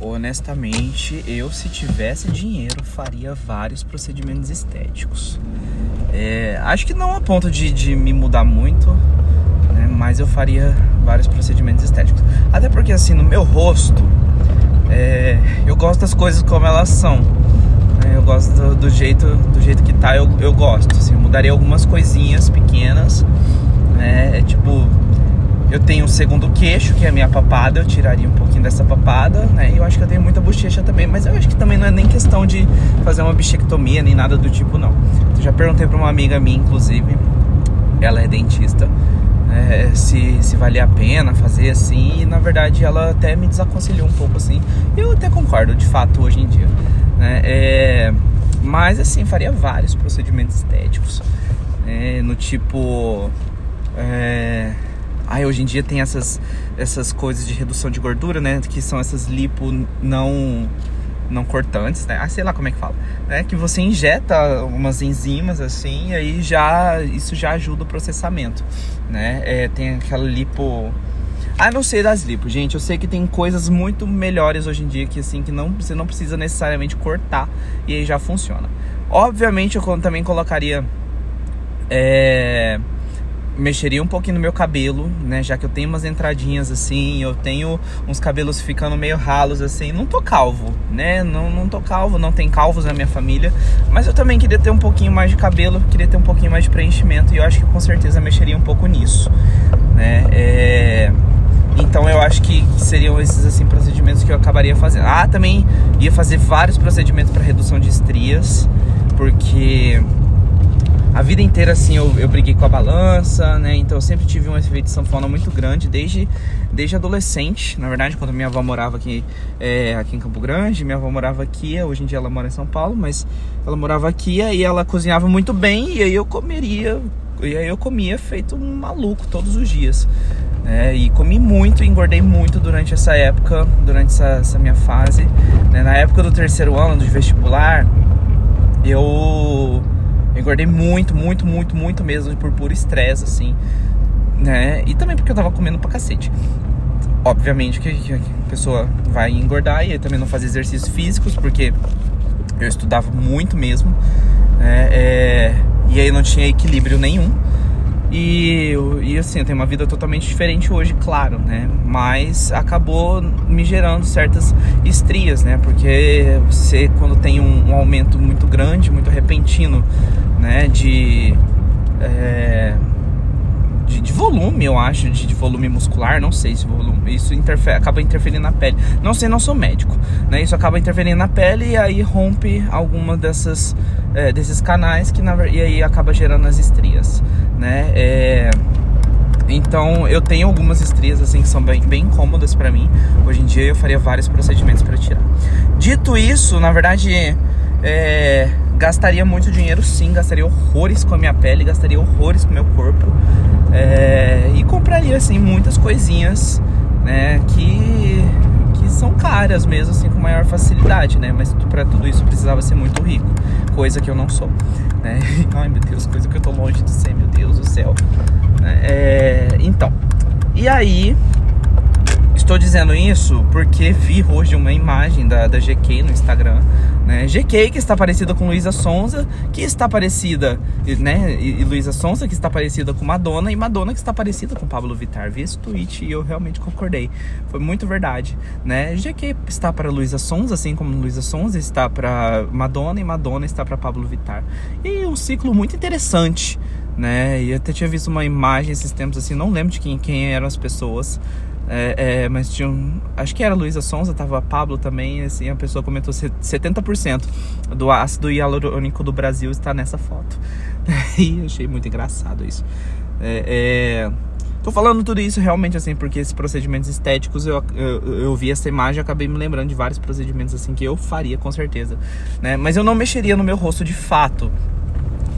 honestamente, eu se tivesse dinheiro faria vários procedimentos estéticos. É, acho que não a ponto de, de me mudar muito, né, mas eu faria vários procedimentos estéticos. Até porque assim, no meu rosto, é, eu gosto das coisas como elas são. Né, eu gosto do, do, jeito, do jeito que tá, eu, eu gosto. Assim, eu mudaria algumas coisinhas pequenas. Né, é tipo eu tenho o segundo queixo, que é a minha papada, eu tiraria um pouquinho dessa papada, né? E eu acho que eu tenho muita bochecha também, mas eu acho que também não é nem questão de fazer uma bichectomia nem nada do tipo, não. Eu já perguntei pra uma amiga minha, inclusive, ela é dentista, é, se, se valia a pena fazer assim, e na verdade ela até me desaconselhou um pouco assim. E eu até concordo, de fato, hoje em dia. Né? É, mas assim, faria vários procedimentos estéticos, né? no tipo. É, Ai, hoje em dia tem essas, essas coisas de redução de gordura, né? Que são essas lipo não não cortantes, né? Ah, sei lá como é que fala. É que você injeta umas enzimas assim, e aí já isso já ajuda o processamento, né? É, tem aquela lipo ah, não sei das lipo, gente. Eu sei que tem coisas muito melhores hoje em dia que assim que não você não precisa necessariamente cortar e aí já funciona. Obviamente eu também colocaria é, mexeria um pouquinho no meu cabelo, né? Já que eu tenho umas entradinhas assim, eu tenho uns cabelos ficando meio ralos assim. Não tô calvo, né? Não, não tô calvo, não tem calvos na minha família. Mas eu também queria ter um pouquinho mais de cabelo, queria ter um pouquinho mais de preenchimento. E eu acho que com certeza mexeria um pouco nisso, né? É... Então eu acho que seriam esses assim procedimentos que eu acabaria fazendo. Ah, também ia fazer vários procedimentos para redução de estrias, porque a vida inteira, assim, eu, eu briguei com a balança, né? Então eu sempre tive um efeito de sanfona muito grande, desde, desde adolescente. Na verdade, quando minha avó morava aqui, é, aqui em Campo Grande, minha avó morava aqui, hoje em dia ela mora em São Paulo, mas ela morava aqui e ela cozinhava muito bem e aí eu comeria, e aí eu comia feito um maluco todos os dias. É, e comi muito, engordei muito durante essa época, durante essa, essa minha fase. Né? Na época do terceiro ano, do vestibular, eu engordei muito, muito, muito, muito mesmo por puro estresse, assim, né? E também porque eu tava comendo pra cacete. Obviamente que, a pessoa vai engordar e também não fazer exercícios físicos, porque eu estudava muito mesmo, né? É, e aí não tinha equilíbrio nenhum. E, e assim, eu tenho uma vida totalmente diferente hoje, claro, né? Mas acabou me gerando certas estrias, né? Porque você, quando tem um, um aumento muito grande, muito repentino, né? De, é, de, de, volume, eu acho, de, de, volume muscular, não sei se volume. Isso interfere, acaba interferindo na pele. Não sei, não sou médico, né? Isso acaba interferindo na pele e aí rompe alguma dessas é, desses canais que na, e aí acaba gerando as estrias né? É... Então eu tenho algumas estrias assim que são bem, bem incômodas para mim. Hoje em dia eu faria vários procedimentos para tirar. Dito isso, na verdade, é... gastaria muito dinheiro sim, gastaria horrores com a minha pele, gastaria horrores com o meu corpo. É... E compraria assim muitas coisinhas, né? Que são caras mesmo, assim, com maior facilidade, né? Mas para tudo isso precisava ser muito rico, coisa que eu não sou, né? Ai meu Deus, coisa que eu tô longe de ser, meu Deus do céu. É, então, e aí Estou dizendo isso porque vi hoje uma imagem da, da GK no Instagram, né? GK que está parecida com Luísa Sonza, que está parecida, né? E, e Luísa Sonza que está parecida com Madonna e Madonna que está parecida com Pablo Vittar. Vi esse tweet e eu realmente concordei. Foi muito verdade, né? GK está para Luísa Sonza, assim como Luísa Sonza está para Madonna e Madonna está para Pablo Vittar. E um ciclo muito interessante, né? E até tinha visto uma imagem esses tempos assim, não lembro de quem, quem eram as pessoas, é, é, mas tinha um, acho que era Luísa Sonza, tava Pablo também, assim, a pessoa comentou 70% do ácido hialurônico do Brasil está nessa foto. E achei muito engraçado isso. É, é, tô falando tudo isso realmente assim, porque esses procedimentos estéticos, eu, eu, eu vi essa imagem e acabei me lembrando de vários procedimentos assim que eu faria com certeza, né? Mas eu não mexeria no meu rosto de fato,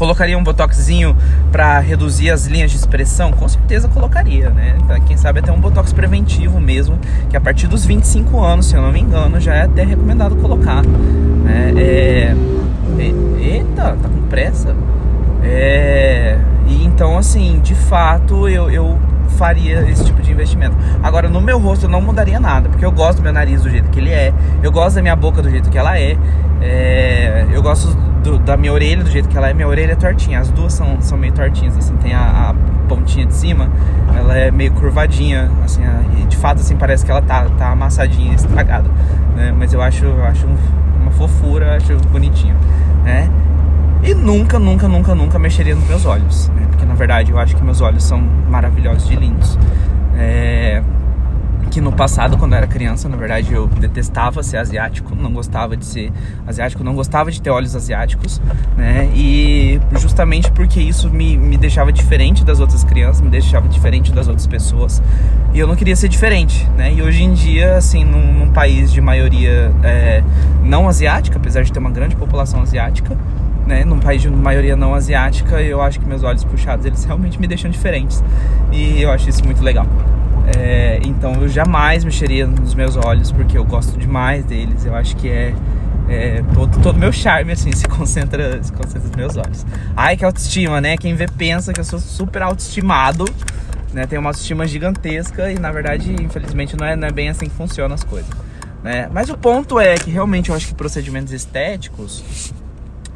Colocaria um botoxzinho para reduzir as linhas de expressão? Com certeza colocaria, né? Quem sabe até um botox preventivo mesmo, que a partir dos 25 anos, se eu não me engano, já é até recomendado colocar. Né? É... Eita, tá com pressa? É... E então, assim, de fato, eu, eu faria esse tipo de investimento. Agora, no meu rosto eu não mudaria nada, porque eu gosto do meu nariz do jeito que ele é, eu gosto da minha boca do jeito que ela é, é eu gosto do, da minha orelha do jeito que ela é. Minha orelha é tortinha, as duas são, são meio tortinhas, assim, tem a, a pontinha de cima, ela é meio curvadinha, assim, e de fato, assim, parece que ela tá, tá amassadinha, estragada, né? Mas eu acho, eu acho uma fofura, acho bonitinho, né? E nunca, nunca, nunca, nunca mexeria nos meus olhos, né? Porque na verdade eu acho que meus olhos são maravilhosos e lindos. É... Que no passado, quando eu era criança, na verdade eu detestava ser asiático, não gostava de ser asiático, não gostava de ter olhos asiáticos, né? E justamente porque isso me, me deixava diferente das outras crianças, me deixava diferente das outras pessoas. E eu não queria ser diferente, né? E hoje em dia, assim, num, num país de maioria é, não asiática, apesar de ter uma grande população asiática, né, num país de maioria não asiática, eu acho que meus olhos puxados eles realmente me deixam diferentes e eu acho isso muito legal. É, então eu jamais mexeria nos meus olhos porque eu gosto demais deles. Eu acho que é, é todo todo meu charme assim se concentra se concentra nos meus olhos. Ai que autoestima, né? Quem vê pensa que eu sou super autoestimado, né? Tenho uma autoestima gigantesca e na verdade infelizmente não é, não é bem assim que funcionam as coisas. Né? Mas o ponto é que realmente eu acho que procedimentos estéticos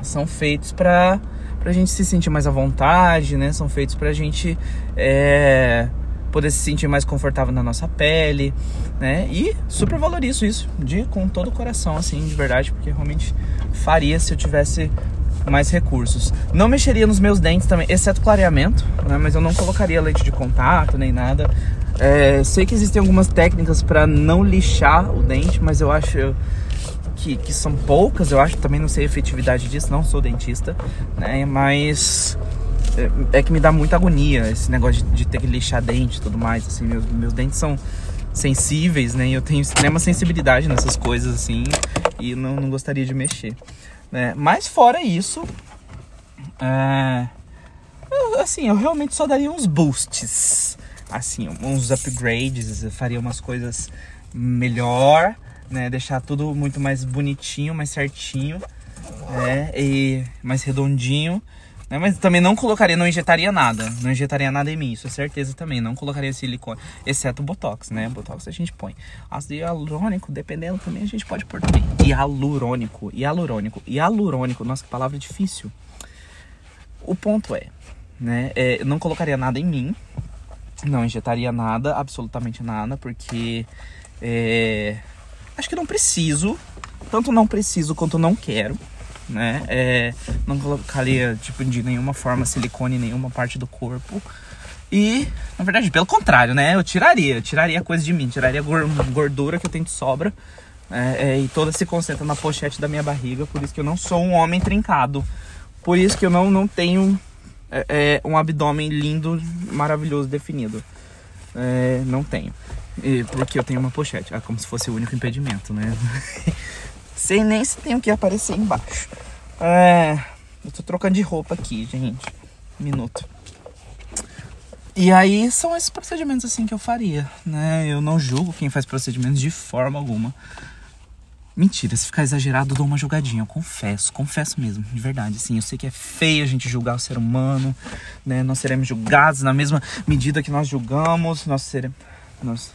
são feitos para a gente se sentir mais à vontade, né? São feitos para a gente é, poder se sentir mais confortável na nossa pele, né? E super valorizo isso, de com todo o coração, assim, de verdade, porque realmente faria se eu tivesse mais recursos. Não mexeria nos meus dentes também, exceto clareamento, né? Mas eu não colocaria leite de contato nem nada. É, sei que existem algumas técnicas para não lixar o dente, mas eu acho que, que são poucas, eu acho, também não sei a efetividade disso, não sou dentista, né? Mas é, é que me dá muita agonia esse negócio de, de ter que lixar dente e tudo mais, assim, meus, meus dentes são sensíveis, né? Eu tenho extrema sensibilidade nessas coisas, assim, e não, não gostaria de mexer, né? Mas fora isso, é... assim, eu realmente só daria uns boosts, assim, uns upgrades, eu faria umas coisas melhor, né? Deixar tudo muito mais bonitinho, mais certinho, né? E mais redondinho. Né? Mas também não colocaria, não injetaria nada. Não injetaria nada em mim, isso é certeza também. Não colocaria silicone, exceto Botox, né? Botox a gente põe. Ácido hialurônico, dependendo também, a gente pode pôr também. Hialurônico, hialurônico, hialurônico. Nossa, que palavra difícil. O ponto é, né? É, eu não colocaria nada em mim. Não injetaria nada, absolutamente nada, porque é, Acho que não preciso. Tanto não preciso quanto não quero. Né? É, não colocaria tipo, de nenhuma forma silicone em nenhuma parte do corpo. E, na verdade, pelo contrário, né? Eu tiraria, eu tiraria coisa de mim, tiraria gordura que eu tenho de sobra. É, é, e toda se concentra na pochete da minha barriga. Por isso que eu não sou um homem trincado. Por isso que eu não, não tenho é, é um abdômen lindo, maravilhoso, definido. É, não tenho. E, porque eu tenho uma pochete. É como se fosse o único impedimento, né? Sem nem se tem o que aparecer embaixo. É, eu tô trocando de roupa aqui, gente. Minuto. E aí são esses procedimentos assim que eu faria, né? Eu não julgo quem faz procedimentos de forma alguma. Mentira, se ficar exagerado, eu dou uma julgadinha, eu confesso, confesso mesmo, de verdade. Assim, eu sei que é feio a gente julgar o ser humano, né? Nós seremos julgados na mesma medida que nós julgamos, nós seremos. Nós,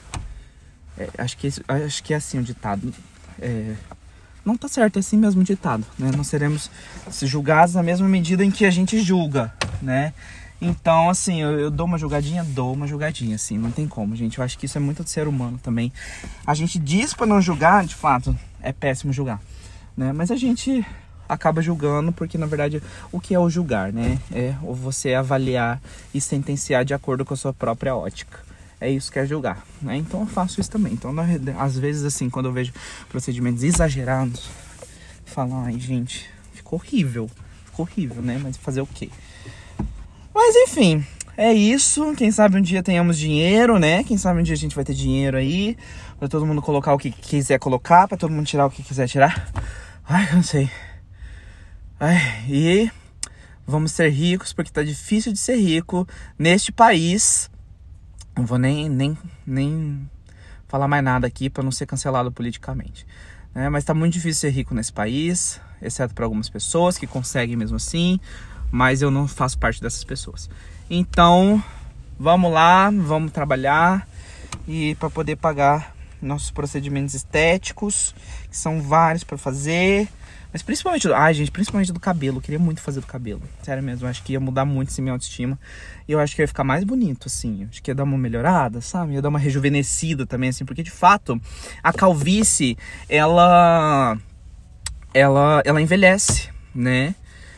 é, acho, que, acho que é assim o ditado. É, não tá certo, é assim mesmo ditado, né? Nós seremos julgados na mesma medida em que a gente julga, né? Então, assim, eu, eu, dou uma jogadinha, dou uma jogadinha, assim, não tem como, gente. Eu acho que isso é muito do ser humano também. A gente diz para não julgar, de fato, é péssimo julgar, né? Mas a gente acaba julgando porque, na verdade, o que é o julgar, né? É você avaliar e sentenciar de acordo com a sua própria ótica é isso que é julgar, né? Então eu faço isso também. Então, às vezes, assim, quando eu vejo procedimentos exagerados, falo, ai, gente, ficou horrível, ficou horrível, né? Mas fazer o quê? Mas enfim, é isso. Quem sabe um dia tenhamos dinheiro, né? Quem sabe um dia a gente vai ter dinheiro aí para todo mundo colocar o que quiser colocar, para todo mundo tirar o que quiser tirar. Ai, cansei. Ai, e vamos ser ricos porque tá difícil de ser rico neste país não vou nem, nem, nem falar mais nada aqui para não ser cancelado politicamente. Né? Mas está muito difícil ser rico nesse país, exceto para algumas pessoas que conseguem mesmo assim, mas eu não faço parte dessas pessoas. Então, vamos lá, vamos trabalhar e para poder pagar nossos procedimentos estéticos, que são vários para fazer. Mas principalmente, ai gente, principalmente do cabelo. Eu queria muito fazer do cabelo. Sério mesmo, acho que ia mudar muito esse minha autoestima. E eu acho que ia ficar mais bonito, assim. Acho que ia dar uma melhorada, sabe? Ia dar uma rejuvenescida também, assim. Porque de fato, a calvície, ela. Ela, ela envelhece, né?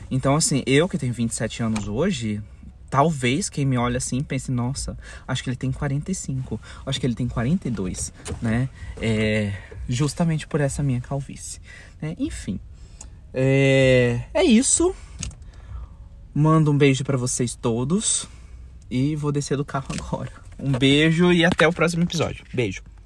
Então, assim, eu que tenho 27 anos hoje, talvez quem me olha assim pense, nossa, acho que ele tem 45, acho que ele tem 42, né? É, justamente por essa minha calvície. Né? Enfim, é, é isso. Mando um beijo para vocês todos e vou descer do carro agora. Um beijo e até o próximo episódio. Beijo.